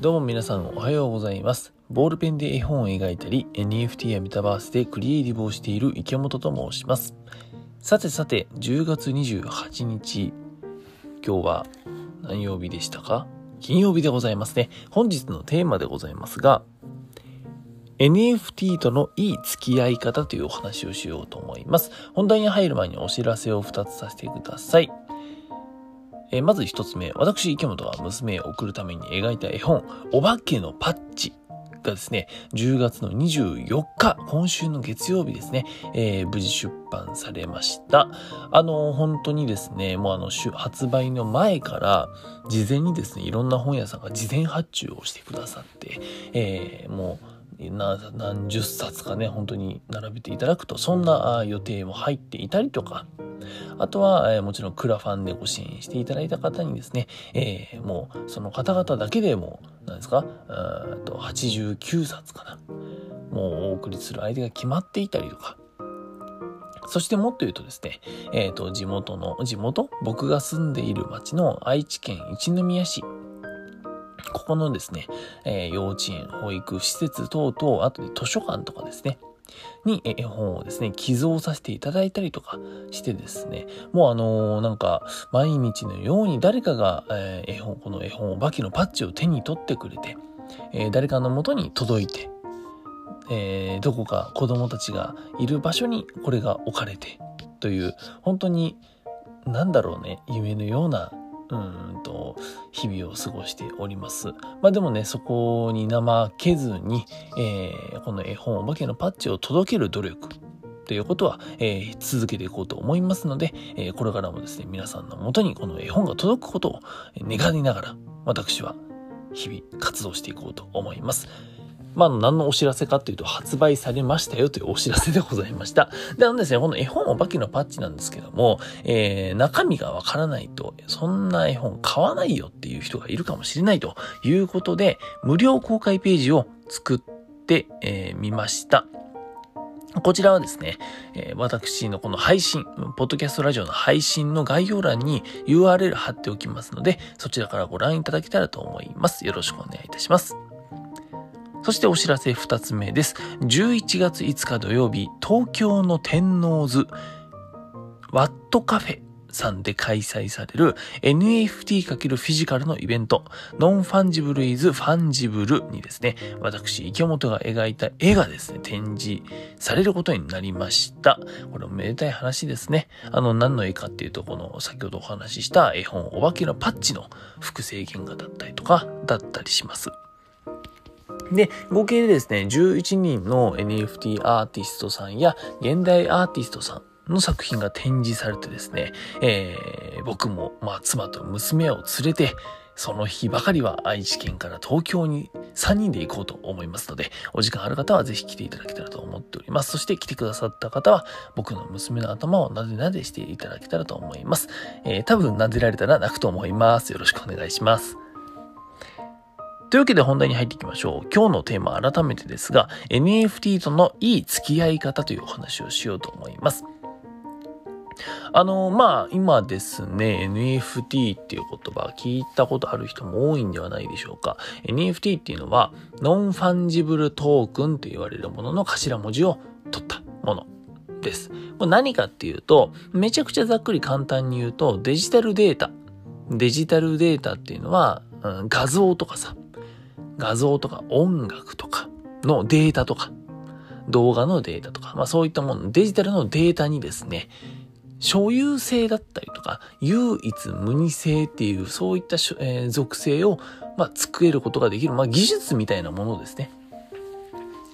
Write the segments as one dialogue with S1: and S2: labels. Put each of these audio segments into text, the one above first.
S1: どうも皆さんおはようございます。ボールペンで絵本を描いたり、NFT やメタバースでクリエイティブをしている池本と申します。さてさて、10月28日、今日は何曜日でしたか？金曜日でございますね。本日のテーマでございますが、NFT とのいい付き合い方というお話をしようと思います。本題に入る前にお知らせを2つさせてください。えー、まず一つ目、私、池本が娘へ送るために描いた絵本、お化けのパッチがですね、10月の24日、今週の月曜日ですね、えー、無事出版されました。あの、本当にですね、もうあの、発売の前から、事前にですね、いろんな本屋さんが事前発注をしてくださって、えー、もう、何十冊かね、本当に並べていただくと、そんな予定も入っていたりとか、あとは、え、もちろんクラファンでご支援していただいた方にですね、えー、もうその方々だけでも、何ですか、と89冊かな。もうお送りする相手が決まっていたりとか、そしてもっと言うとですね、えっ、ー、と、地元の、地元僕が住んでいる町の愛知県一宮市。ここのですね、えー、幼稚園、保育施設等々、あと図書館とかですね、に絵本をですね、寄贈させていただいたりとかしてですね、もうあのー、なんか、毎日のように誰かが、えー、絵本、この絵本、お化けのパッチを手に取ってくれて、えー、誰かのもとに届いて、え、どこか子供たちがいる場所にこれが置かれて、という、本当に、なんだろうね、夢のようなうんと、日々を過ごしております。まあでもね、そこに怠けずに、えー、この絵本お化けのパッチを届ける努力ということは、えー、続けていこうと思いますので、えー、これからもですね、皆さんのもとにこの絵本が届くことを願いながら、私は日々活動していこうと思います。まあ、何のお知らせかっていうと、発売されましたよというお知らせでございました。で、あのですね、この絵本お化けのパッチなんですけども、えー、中身がわからないと、そんな絵本買わないよっていう人がいるかもしれないということで、無料公開ページを作ってみ、えー、ました。こちらはですね、えー、私のこの配信、ポッドキャストラジオの配信の概要欄に URL 貼っておきますので、そちらからご覧いただけたらと思います。よろしくお願いいたします。そしてお知らせ2つ目です。11月5日土曜日、東京の天王洲ワットカフェさんで開催される NFT× フィジカルのイベント、 Non-Fungible is Fungible にですね、私、池本が描いた絵がですね、展示されることになりました。これおめでたい話ですね。あの、何の絵かっていうと、この先ほどお話しした絵本、お化けのパッチの複製原画だったりとか、だったりします。で、合計でですね、11人の NFT アーティストさんや現代アーティストさんの作品が展示されてですね、えー、僕も、まあ、妻と娘を連れて、その日ばかりは愛知県から東京に3人で行こうと思いますので、お時間ある方はぜひ来ていただけたらと思っております。そして来てくださった方は、僕の娘の頭をなでなでしていただけたらと思います。えー、多分なでられたら泣くと思います。よろしくお願いします。というわけで本題に入っていきましょう。今日のテーマ改めてですが、NFT とのいい付き合い方というお話をしようと思います。あの、まあ、今ですね、NFT っていう言葉聞いたことある人も多いんではないでしょうか。NFT っていうのは、 Non-Fungible Token と言われるものの頭文字を取ったものです。これ何かっていうと、めちゃくちゃざっくり簡単に言うと、デジタルデータ。デジタルデータっていうのは、うん、画像とかさ、画像とか音楽とかのデータとか、動画のデータとか、まあそういったもの、デジタルのデータにですね、所有性だったりとか、唯一無二性っていう、そういった、えー、属性を、まあ、作れることができる、まあ、技術みたいなものですね。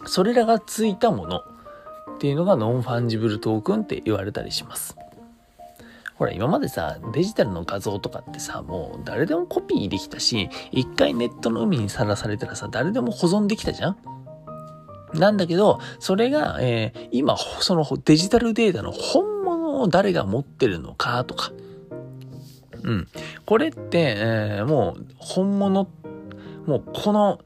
S1: それらがついたものっていうのがノンファンジブルトークンって言われたりします。ほら、今までさ、デジタルの画像とかってさ、もう誰でもコピーできたし、一回ネットの海にさらされたらさ、誰でも保存できたじゃん？なんだけど、それが、えー、今、そのデジタルデータの本物を誰が持ってるのかとか、うん。これって、えー、もう、本物、もうこの、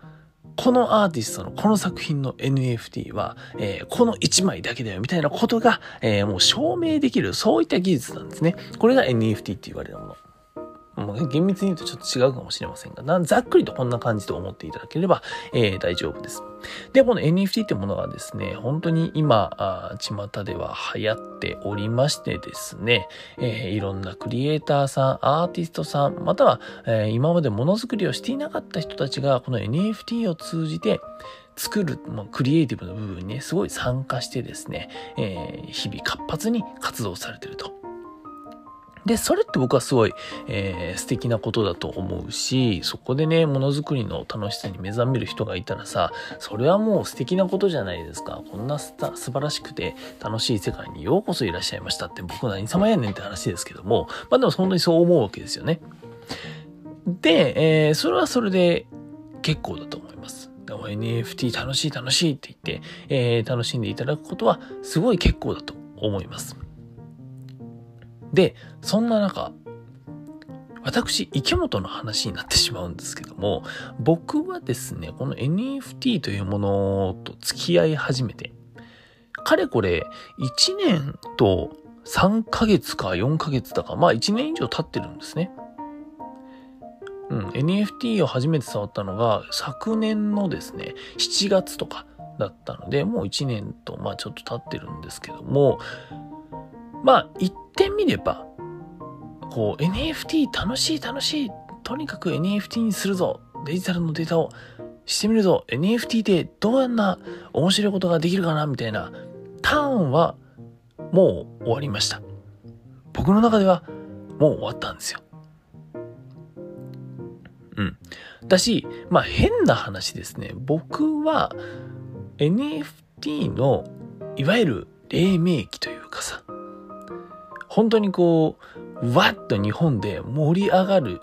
S1: このアーティストのこの作品の NFT は、えー、この1枚だけだよみたいなことが、えー、もう証明できる、そういった技術なんですね。これが NFT って言われるもの。まあ、厳密に言うとちょっと違うかもしれませんが、ざっくりとこんな感じと思っていただければ、えー、大丈夫です。で、この NFT ってものがですね、本当に今、あ巷では流行っておりましてですね、えー、いろんなクリエイターさん、アーティストさん、または、えー、今までものづくりをしていなかった人たちが、この NFT を通じて、作る、まあ、クリエイティブの部分にね、すごい参加してですね、えー、日々活発に活動されてると。で、それって僕はすごい、えー、素敵なことだと思うし、そこでね、ものづくりの楽しさに目覚める人がいたらさ、それはもう素敵なことじゃないですか。こんな素晴らしくて楽しい世界にようこそいらっしゃいましたって僕何様やねんって話ですけども、まあでも本当にそう思うわけですよね。で、えー、それはそれで結構だと思います。NFT 楽しい楽しいって言って、えー、楽しんでいただくことはすごい結構だと思います。で、そんな中、私、池本の話になってしまうんですけども、僕はですね、この NFT というものと付き合い始めて、かれこれ1年と3ヶ月か4ヶ月だか、まあ1年以上経ってるんですね。うん、NFT を初めて触ったのが昨年のですね、7月とかだったので、もう1年と、まあちょっと経ってるんですけども、まあ言ってみれば、こう NFT 楽しい楽しい、とにかく NFT にするぞ、デジタルのデータをしてみるぞ、NFT でどんな面白いことができるかな、みたいなターンはもう終わりました。僕の中ではもう終わったんですよ。うん。だし、まあ変な話ですね。僕は NFT のいわゆる黎明期というかさ、本当にこう、わっと日本で盛り上がる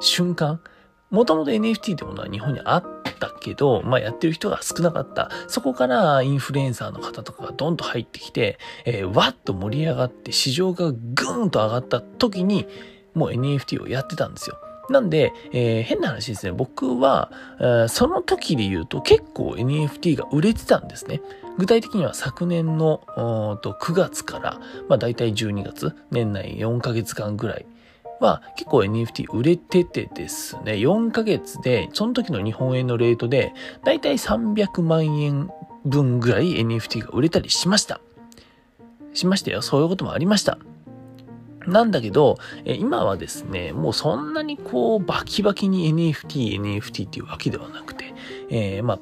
S1: 瞬間、もともと NFT ってものは日本にあったけど、まあやってる人が少なかった。そこからインフルエンサーの方とかがドンと入ってきて、えー、わっと盛り上がって市場がグーンと上がった時に、もう NFT をやってたんですよ。なんで、えー、変な話ですね。僕は、えー、その時で言うと結構 NFT が売れてたんですね。具体的には昨年のと9月から、まあ大体12月、年内4ヶ月間ぐらいは結構 NFT 売れててですね、4ヶ月で、その時の日本円のレートで、大体300万円分ぐらい NFT が売れたりしました。しましたよ。そういうこともありました。なんだけど、え今はですね、もうそんなにこうバキバキに NFT、NFT っていうわけではなくて、えー、まあ、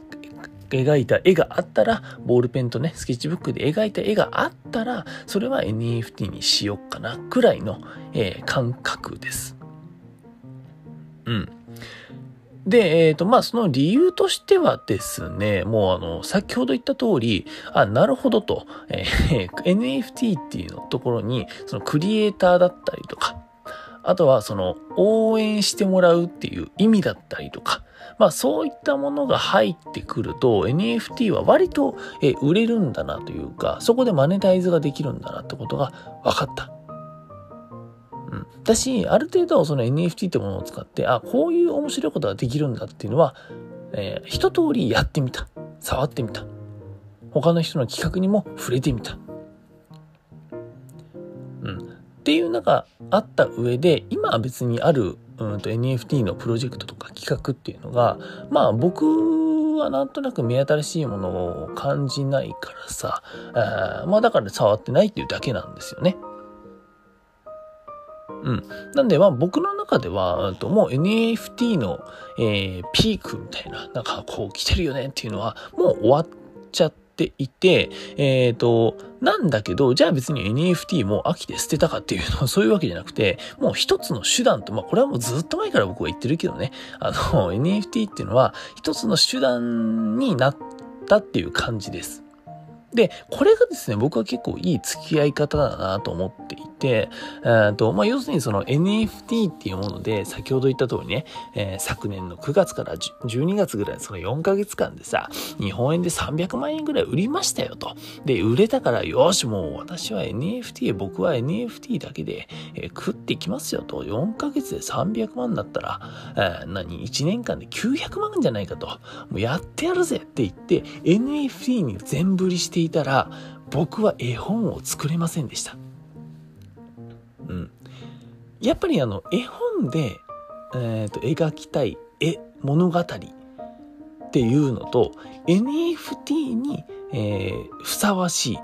S1: 描いた絵があったら、ボールペンとね、スケッチブックで描いた絵があったら、それは NFT にしよっかな、くらいの、えー、感覚です。うん。で、えっ、ー、と、まあ、その理由としてはですね、もうあの、先ほど言った通り、あ、なるほどと、えー、NFT っていうのところに、そのクリエイターだったりとか、あとはその応援してもらうっていう意味だったりとか、まあそういったものが入ってくると NFT は割と売れるんだなというか、そこでマネタイズができるんだなってことが分かった。うん。だし、ある程度その NFT ってものを使って、あ、こういう面白いことができるんだっていうのは、えー、一通りやってみた。触ってみた。他の人の企画にも触れてみた。うん。っていうのがあった上で、今は別にある、うんと NFT のプロジェクトとか企画っていうのが、まあ僕はなんとなく目新しいものを感じないからさ、あまあだから触ってないっていうだけなんですよね。うん。なんで、まあ僕の中では、ともう NFT の、えー、ピークみたいな、なんかこう来てるよねっていうのは、もう終わっちゃっていて、えっ、ー、と、なんだけど、じゃあ別に NFT も飽きて捨てたかっていうのは そういうわけじゃなくて、もう一つの手段と、まあこれはもうずっと前から僕は言ってるけどね、あの、NFT っていうのは一つの手段になったっていう感じです。で、これがですね、僕は結構いい付き合い方だなと思っていて、えとまあ、要するにその NFT っていうもので、先ほど言った通りね、えー、昨年の9月から12月ぐらい、その4ヶ月間でさ、日本円で300万円ぐらい売りましたよと。で、売れたから、よし、もう私は NFT、僕は NFT だけで、えー、食っていきますよと。4ヶ月で300万だったら、えー、何、1年間で900万じゃないかと。もうやってやるぜって言って、NFT に全振りしていたら、僕は絵本を作れませんでした。うん。やっぱりあの、絵本でえーと、描きたい絵物語っていうのと NFT に、えー、ふさわしい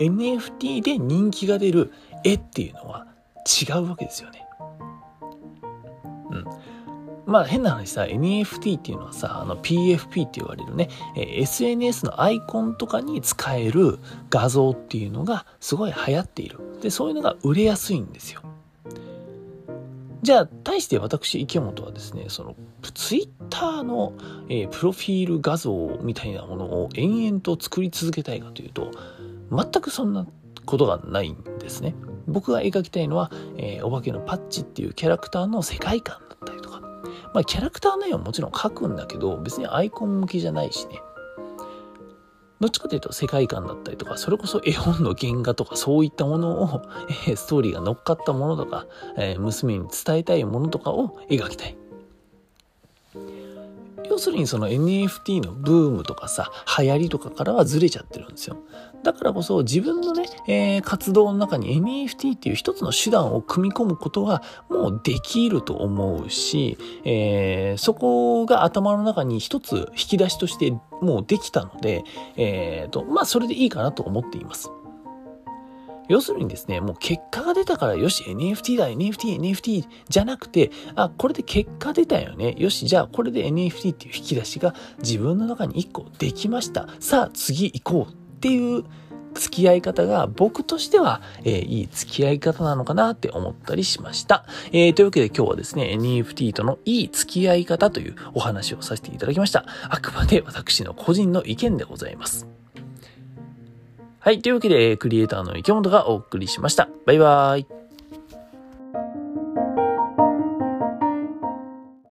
S1: NFT で人気が出る絵っていうのは違うわけですよね。うん。まあ変な話さ、NFT っていうのはさ、あの PFP って言われるね、え、SNS のアイコンとかに使える画像っていうのがすごい流行っている。で、そういうのが売れやすいんですよ。じゃあ、対して私、池本はですね、その、ツイッターの、えー、プロフィール画像みたいなものを延々と作り続けたいかというと、全くそんなことがないんですね。僕が描きたいのは、えー、お化けのパッチっていうキャラクターの世界観。まあ、キャラクターの絵はもちろん描くんだけど、別にアイコン向きじゃないしね。どっちかというと世界観だったりとか、それこそ絵本の原画とかそういったものを、えー、ストーリーが乗っかったものとか、えー、娘に伝えたいものとかを描きたい。要するにその NFT のブームとかさ、流行りとかからはずれちゃってるんですよ。だからこそ自分のね、えー、活動の中に NFT っていう一つの手段を組み込むことはもうできると思うし、えー、そこが頭の中に一つ引き出しとしてもうできたので、えーと、まあそれでいいかなと思っています。要するにですね、もう結果が出たからよし NFT だ NFT NFT じゃなくて、あ、これで結果出たよね。よし、じゃあこれで NFT っていう引き出しが自分の中に1個できました。さあ次行こうっていう付き合い方が僕としては、えー、いい付き合い方なのかなって思ったりしました。えー、というわけで今日はですね、NFT とのいい付き合い方というお話をさせていただきました。あくまで私の個人の意見でございます。はい。というわけで、クリエイターの池本がお送りしました。バイバーイ。